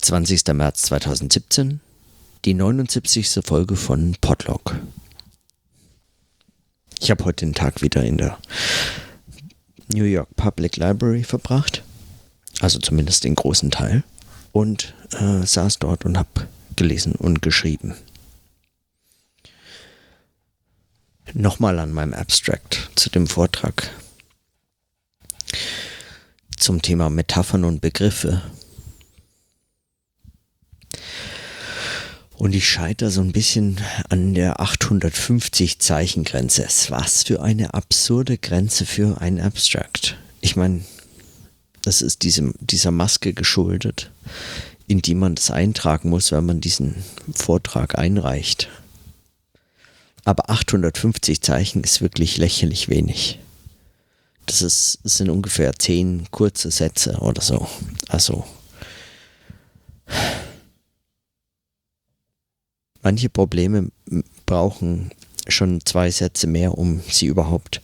20. März 2017, die 79. Folge von Podlog. Ich habe heute den Tag wieder in der New York Public Library verbracht, also zumindest den großen Teil, und äh, saß dort und habe gelesen und geschrieben. Nochmal an meinem Abstract zu dem Vortrag zum Thema Metaphern und Begriffe. Und ich scheitere so ein bisschen an der 850 Zeichen Grenze. Was für eine absurde Grenze für ein Abstract. Ich meine, das ist diesem, dieser Maske geschuldet, in die man das eintragen muss, wenn man diesen Vortrag einreicht. Aber 850 Zeichen ist wirklich lächerlich wenig. Das, ist, das sind ungefähr zehn kurze Sätze oder so. Also manche Probleme brauchen schon zwei Sätze mehr, um sie überhaupt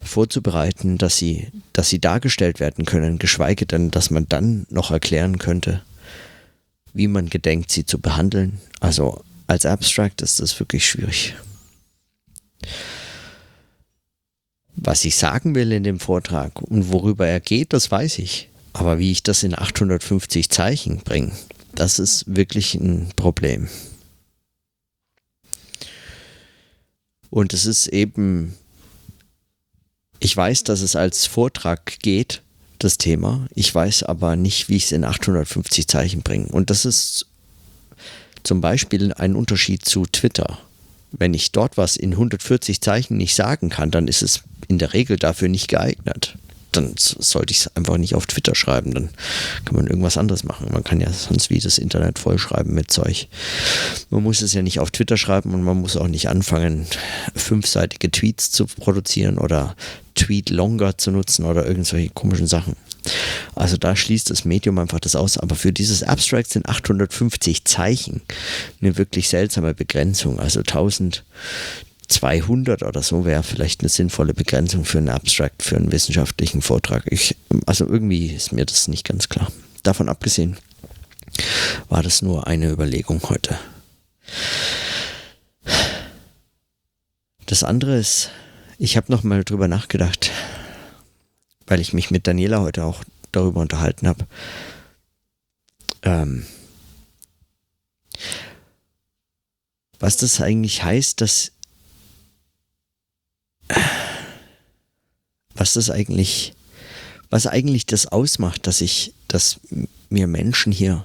vorzubereiten, dass sie, dass sie dargestellt werden können, geschweige denn, dass man dann noch erklären könnte, wie man gedenkt, sie zu behandeln. Also als Abstract ist das wirklich schwierig. Was ich sagen will in dem Vortrag und worüber er geht, das weiß ich. Aber wie ich das in 850 Zeichen bringe, das ist wirklich ein Problem. Und es ist eben, ich weiß, dass es als Vortrag geht, das Thema. Ich weiß aber nicht, wie ich es in 850 Zeichen bringe. Und das ist zum Beispiel ein Unterschied zu Twitter. Wenn ich dort was in 140 Zeichen nicht sagen kann, dann ist es in der Regel dafür nicht geeignet. Dann sollte ich es einfach nicht auf Twitter schreiben. Dann kann man irgendwas anderes machen. Man kann ja sonst wie das Internet vollschreiben mit Zeug. Man muss es ja nicht auf Twitter schreiben und man muss auch nicht anfangen, fünfseitige Tweets zu produzieren oder Tweet Longer zu nutzen oder irgendwelche komischen Sachen. Also da schließt das Medium einfach das aus. Aber für dieses Abstract sind 850 Zeichen eine wirklich seltsame Begrenzung. Also 1200 oder so wäre vielleicht eine sinnvolle Begrenzung für einen Abstract, für einen wissenschaftlichen Vortrag. Ich, also irgendwie ist mir das nicht ganz klar. Davon abgesehen war das nur eine Überlegung heute. Das andere ist, ich habe noch mal drüber nachgedacht, weil ich mich mit Daniela heute auch darüber unterhalten habe. Ähm, was das eigentlich heißt, dass was das eigentlich, was eigentlich das ausmacht, dass ich, dass mir Menschen hier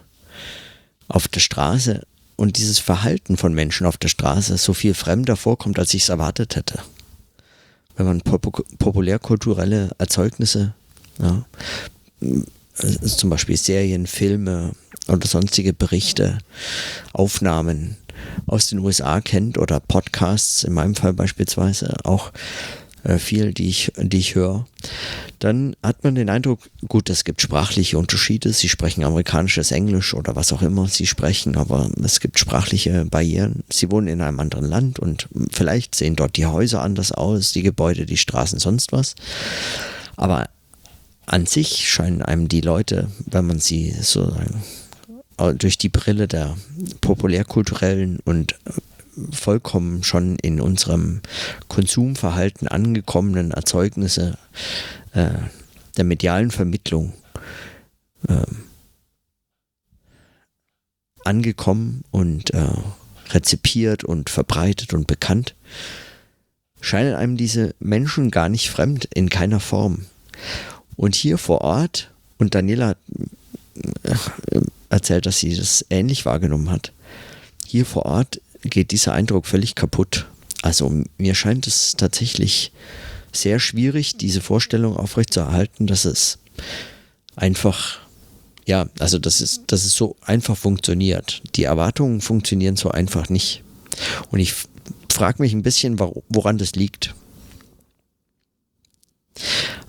auf der Straße und dieses Verhalten von Menschen auf der Straße so viel fremder vorkommt, als ich es erwartet hätte. Wenn man pop populärkulturelle Erzeugnisse, ja, also zum Beispiel Serien, Filme oder sonstige Berichte, Aufnahmen aus den USA kennt oder Podcasts, in meinem Fall beispielsweise auch äh, viel, die ich, die ich höre, dann hat man den Eindruck, gut, es gibt sprachliche Unterschiede, sie sprechen amerikanisches Englisch oder was auch immer sie sprechen, aber es gibt sprachliche Barrieren. Sie wohnen in einem anderen Land und vielleicht sehen dort die Häuser anders aus, die Gebäude, die Straßen, sonst was. Aber an sich scheinen einem die Leute, wenn man sie sozusagen durch die Brille der populärkulturellen und vollkommen schon in unserem Konsumverhalten angekommenen Erzeugnisse äh, der medialen Vermittlung äh, angekommen und äh, rezipiert und verbreitet und bekannt, scheinen einem diese Menschen gar nicht fremd in keiner Form. Und hier vor Ort, und Daniela äh, erzählt, dass sie das ähnlich wahrgenommen hat, hier vor Ort geht dieser Eindruck völlig kaputt. Also mir scheint es tatsächlich sehr schwierig, diese Vorstellung aufrechtzuerhalten, dass es einfach, ja, also dass es, dass es so einfach funktioniert. Die Erwartungen funktionieren so einfach nicht. Und ich frage mich ein bisschen, woran das liegt.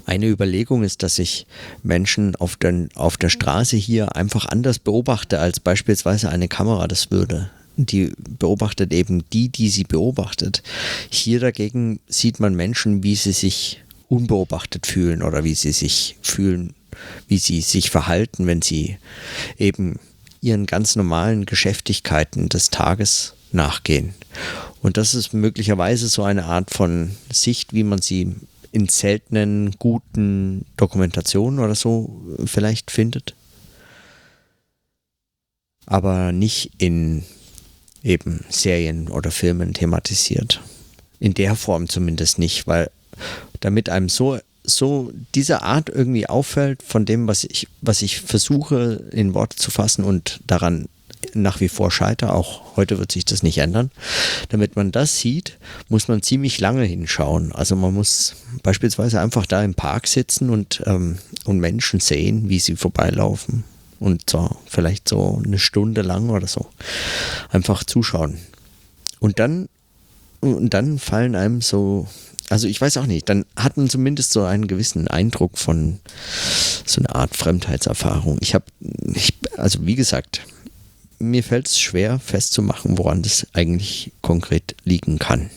Eine Überlegung ist, dass ich Menschen auf, den, auf der Straße hier einfach anders beobachte, als beispielsweise eine Kamera das würde die beobachtet eben die, die sie beobachtet. Hier dagegen sieht man Menschen, wie sie sich unbeobachtet fühlen oder wie sie sich fühlen, wie sie sich verhalten, wenn sie eben ihren ganz normalen Geschäftigkeiten des Tages nachgehen. Und das ist möglicherweise so eine Art von Sicht, wie man sie in seltenen, guten Dokumentationen oder so vielleicht findet. Aber nicht in eben Serien oder Filmen thematisiert. In der Form zumindest nicht, weil damit einem so, so diese Art irgendwie auffällt von dem, was ich, was ich versuche in Worte zu fassen und daran nach wie vor scheitere, auch heute wird sich das nicht ändern. Damit man das sieht, muss man ziemlich lange hinschauen. Also man muss beispielsweise einfach da im Park sitzen und, ähm, und Menschen sehen, wie sie vorbeilaufen und zwar vielleicht so eine Stunde lang oder so. Einfach zuschauen. Und dann, und dann fallen einem so, also ich weiß auch nicht, dann hat man zumindest so einen gewissen Eindruck von so einer Art Fremdheitserfahrung. Ich habe, also wie gesagt, mir fällt es schwer festzumachen, woran das eigentlich konkret liegen kann.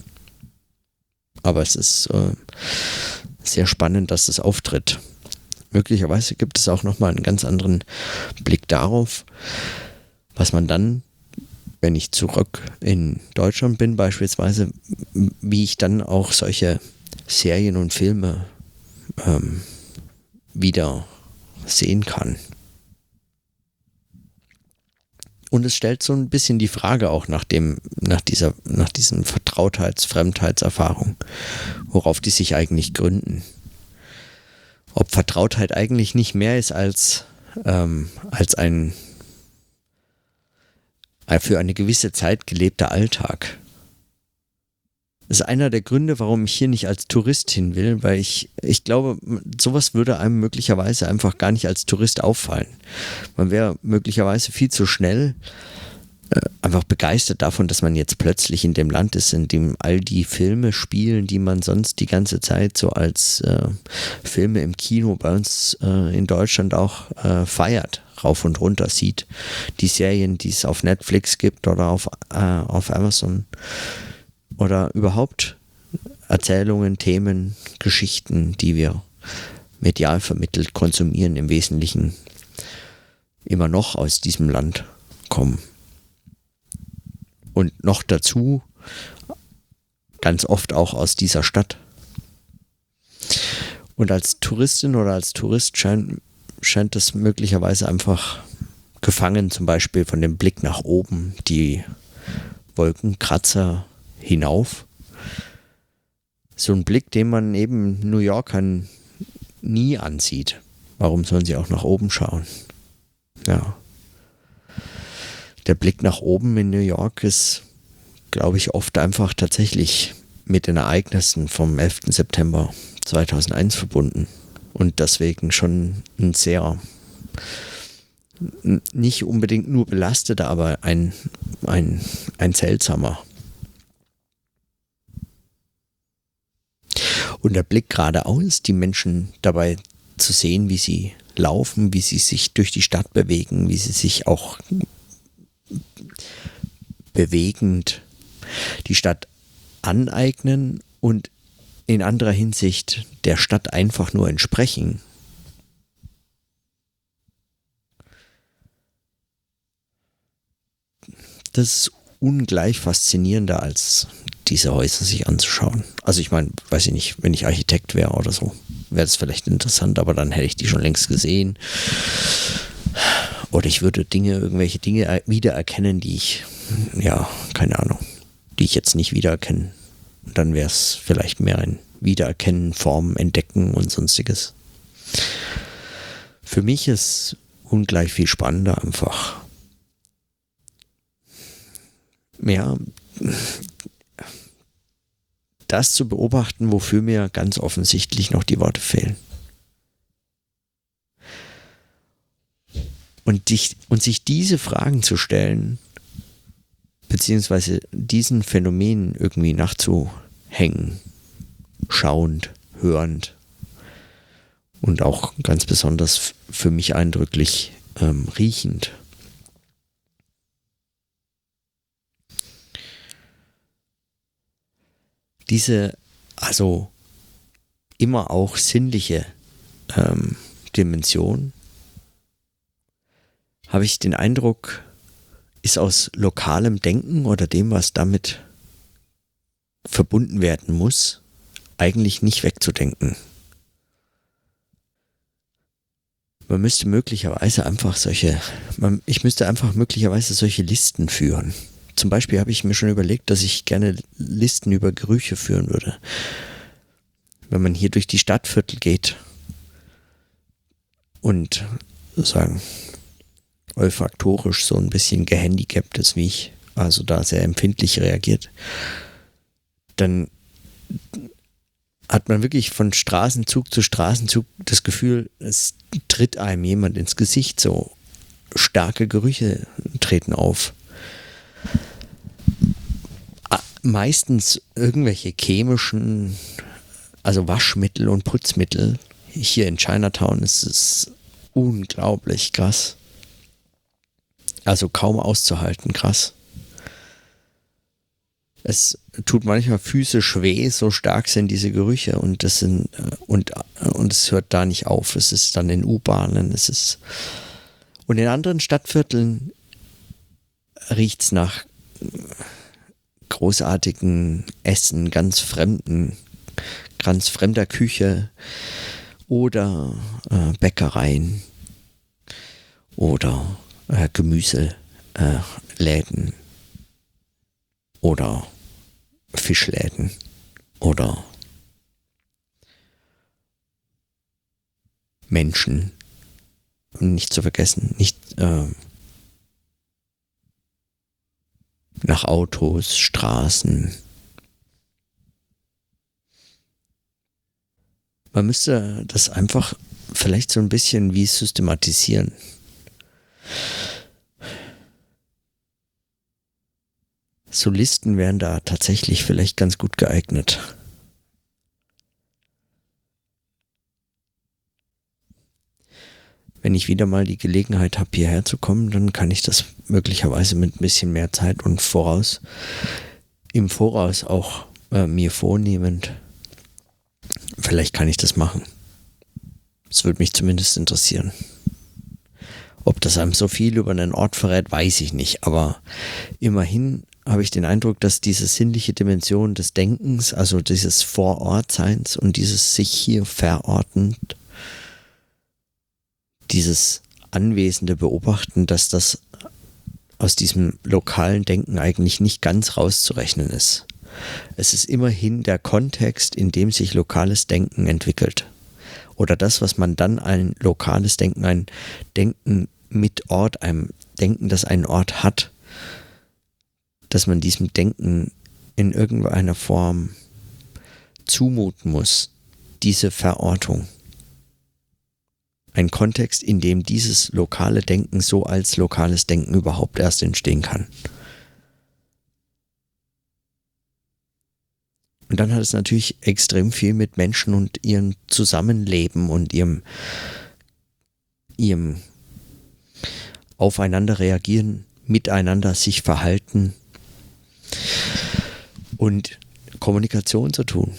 Aber es ist äh, sehr spannend, dass das auftritt möglicherweise gibt es auch nochmal einen ganz anderen Blick darauf, was man dann, wenn ich zurück in Deutschland bin, beispielsweise, wie ich dann auch solche Serien und Filme ähm, wieder sehen kann. Und es stellt so ein bisschen die Frage auch nach dem, nach dieser, nach diesen Vertrautheits-, Fremdheitserfahrung, worauf die sich eigentlich gründen ob Vertrautheit eigentlich nicht mehr ist als, ähm, als ein für eine gewisse Zeit gelebter Alltag. Das ist einer der Gründe, warum ich hier nicht als Tourist hin will, weil ich, ich glaube, sowas würde einem möglicherweise einfach gar nicht als Tourist auffallen. Man wäre möglicherweise viel zu schnell einfach begeistert davon, dass man jetzt plötzlich in dem Land ist, in dem all die Filme spielen, die man sonst die ganze Zeit so als äh, Filme im Kino bei uns äh, in Deutschland auch äh, feiert, rauf und runter sieht. Die Serien, die es auf Netflix gibt oder auf, äh, auf Amazon oder überhaupt Erzählungen, Themen, Geschichten, die wir medial vermittelt konsumieren, im Wesentlichen immer noch aus diesem Land kommen. Und noch dazu ganz oft auch aus dieser Stadt. Und als Touristin oder als Tourist scheint, scheint es möglicherweise einfach gefangen, zum Beispiel von dem Blick nach oben, die Wolkenkratzer hinauf. So ein Blick, den man eben New Yorkern nie ansieht. Warum sollen sie auch nach oben schauen? Ja der Blick nach oben in New York ist, glaube ich, oft einfach tatsächlich mit den Ereignissen vom 11. September 2001 verbunden und deswegen schon ein sehr nicht unbedingt nur belasteter, aber ein, ein, ein seltsamer. Und der Blick geradeaus, die Menschen dabei zu sehen, wie sie laufen, wie sie sich durch die Stadt bewegen, wie sie sich auch bewegend die Stadt aneignen und in anderer Hinsicht der Stadt einfach nur entsprechen. Das ist ungleich faszinierender als diese Häuser sich anzuschauen. Also ich meine, weiß ich nicht, wenn ich Architekt wäre oder so, wäre das vielleicht interessant, aber dann hätte ich die schon längst gesehen. Oder ich würde Dinge, irgendwelche Dinge wiedererkennen, die ich, ja, keine Ahnung, die ich jetzt nicht wiedererkenne. Und dann wäre es vielleicht mehr ein Wiedererkennen, Formen, Entdecken und sonstiges. Für mich ist ungleich viel spannender einfach. Ja, das zu beobachten, wofür mir ganz offensichtlich noch die Worte fehlen. Und, dich, und sich diese Fragen zu stellen, beziehungsweise diesen Phänomenen irgendwie nachzuhängen, schauend, hörend und auch ganz besonders für mich eindrücklich ähm, riechend. Diese, also immer auch sinnliche ähm, Dimension habe ich den Eindruck, ist aus lokalem Denken oder dem, was damit verbunden werden muss, eigentlich nicht wegzudenken. Man müsste möglicherweise einfach solche, man, ich müsste einfach möglicherweise solche Listen führen. Zum Beispiel habe ich mir schon überlegt, dass ich gerne Listen über Gerüche führen würde. Wenn man hier durch die Stadtviertel geht und sagen, olfaktorisch so ein bisschen gehandicapt ist, wie ich, also da sehr empfindlich reagiert, dann hat man wirklich von Straßenzug zu Straßenzug das Gefühl, es tritt einem jemand ins Gesicht, so starke Gerüche treten auf. Meistens irgendwelche chemischen, also Waschmittel und Putzmittel. Hier in Chinatown ist es unglaublich krass. Also kaum auszuhalten, krass. Es tut manchmal physisch weh, so stark sind diese Gerüche und das sind äh, und, äh, und es hört da nicht auf. Es ist dann in U-Bahnen, es ist und in anderen Stadtvierteln riecht es nach großartigen Essen, ganz fremden, ganz fremder Küche oder äh, Bäckereien oder äh, Gemüseläden äh, oder Fischläden oder Menschen. Nicht zu vergessen, nicht äh, nach Autos, Straßen. Man müsste das einfach vielleicht so ein bisschen wie systematisieren. Solisten wären da tatsächlich vielleicht ganz gut geeignet. Wenn ich wieder mal die Gelegenheit habe, hierher zu kommen, dann kann ich das möglicherweise mit ein bisschen mehr Zeit und voraus, im Voraus auch äh, mir vornehmend. Vielleicht kann ich das machen. Es würde mich zumindest interessieren. Ob das einem so viel über einen Ort verrät, weiß ich nicht. Aber immerhin habe ich den Eindruck, dass diese sinnliche Dimension des Denkens, also dieses Vorortseins und dieses sich hier verortend, dieses anwesende Beobachten, dass das aus diesem lokalen Denken eigentlich nicht ganz rauszurechnen ist. Es ist immerhin der Kontext, in dem sich lokales Denken entwickelt. Oder das, was man dann ein lokales Denken, ein Denken mit Ort, einem Denken, das einen Ort hat, dass man diesem Denken in irgendeiner Form zumuten muss, diese Verortung. Ein Kontext, in dem dieses lokale Denken so als lokales Denken überhaupt erst entstehen kann. Und dann hat es natürlich extrem viel mit Menschen und ihrem Zusammenleben und ihrem, ihrem Aufeinander reagieren, miteinander sich verhalten, und Kommunikation zu tun.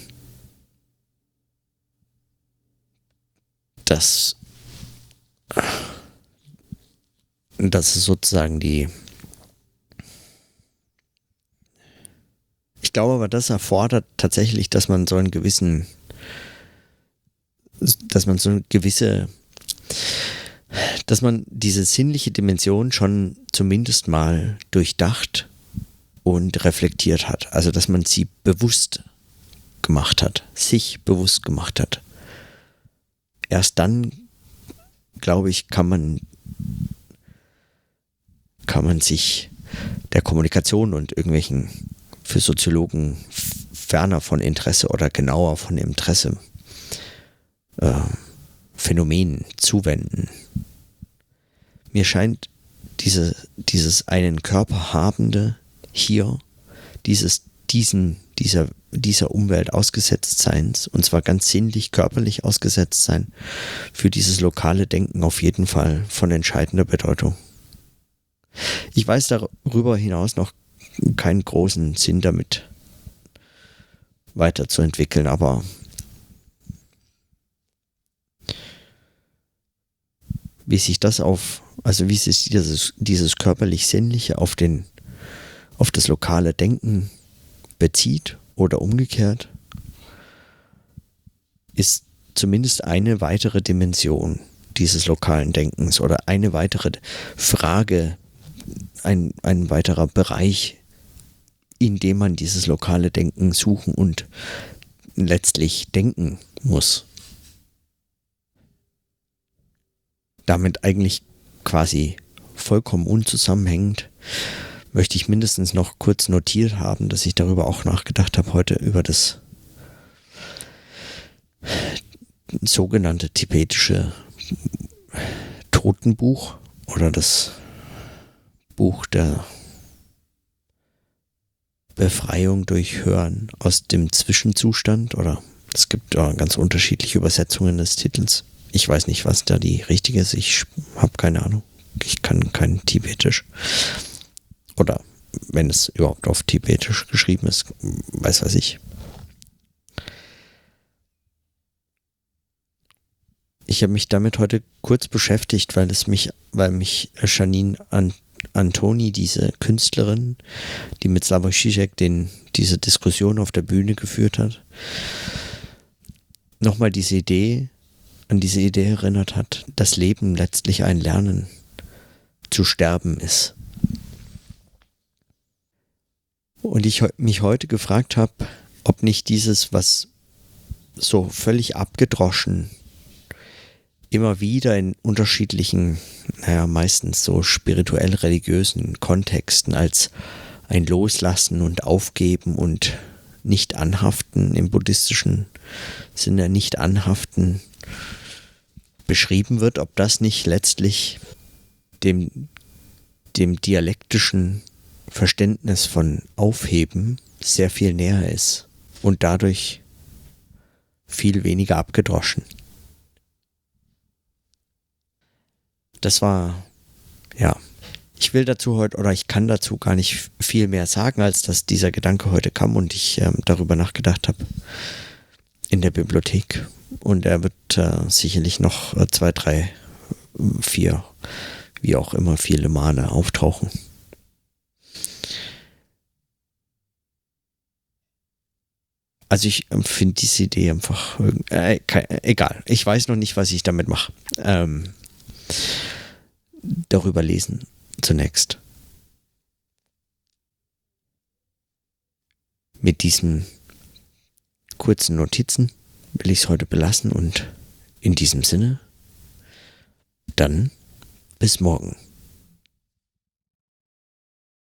Das, das ist sozusagen die. Ich glaube aber, das erfordert tatsächlich, dass man so einen gewissen, dass man so eine gewisse, dass man diese sinnliche Dimension schon zumindest mal durchdacht und reflektiert hat. Also, dass man sie bewusst gemacht hat, sich bewusst gemacht hat. Erst dann, glaube ich, kann man, kann man sich der Kommunikation und irgendwelchen für Soziologen ferner von Interesse oder genauer von Interesse äh, Phänomenen zuwenden. Mir scheint diese, dieses einen Körper habende hier dieses, diesen, dieser, dieser Umwelt ausgesetzt Seins, und zwar ganz sinnlich, körperlich ausgesetzt sein, für dieses lokale Denken auf jeden Fall von entscheidender Bedeutung. Ich weiß darüber hinaus noch keinen großen Sinn damit weiterzuentwickeln, aber wie sich das auf also wie sich dieses, dieses körperlich-sinnliche auf, den, auf das lokale Denken bezieht oder umgekehrt, ist zumindest eine weitere Dimension dieses lokalen Denkens oder eine weitere Frage, ein, ein weiterer Bereich, in dem man dieses lokale Denken suchen und letztlich denken muss. Damit eigentlich quasi vollkommen unzusammenhängend möchte ich mindestens noch kurz notiert haben, dass ich darüber auch nachgedacht habe heute über das sogenannte tibetische Totenbuch oder das Buch der Befreiung durch Hören aus dem Zwischenzustand oder es gibt ja ganz unterschiedliche Übersetzungen des Titels. Ich weiß nicht, was da die richtige ist. Ich habe keine Ahnung. Ich kann kein Tibetisch. Oder wenn es überhaupt auf Tibetisch geschrieben ist, weiß was ich. Ich habe mich damit heute kurz beschäftigt, weil es mich, weil mich Janine an, Antoni, diese Künstlerin, die mit Slavoj Žižek den, diese Diskussion auf der Bühne geführt hat, nochmal diese Idee, an diese Idee erinnert hat, dass Leben letztlich ein Lernen zu sterben ist. Und ich mich heute gefragt habe, ob nicht dieses, was so völlig abgedroschen immer wieder in unterschiedlichen, naja, meistens so spirituell-religiösen Kontexten als ein Loslassen und Aufgeben und nicht anhaften im buddhistischen Sinne nicht anhaften beschrieben wird, ob das nicht letztlich dem, dem dialektischen Verständnis von Aufheben sehr viel näher ist und dadurch viel weniger abgedroschen. Das war, ja, ich will dazu heute oder ich kann dazu gar nicht viel mehr sagen, als dass dieser Gedanke heute kam und ich ähm, darüber nachgedacht habe in der Bibliothek. Und er wird äh, sicherlich noch äh, zwei, drei, vier, wie auch immer, viele Male auftauchen. Also ich ähm, finde diese Idee einfach äh, egal. Ich weiß noch nicht, was ich damit mache. Ähm, darüber lesen zunächst. Mit diesen kurzen Notizen will ich es heute belassen und in diesem Sinne, dann bis morgen.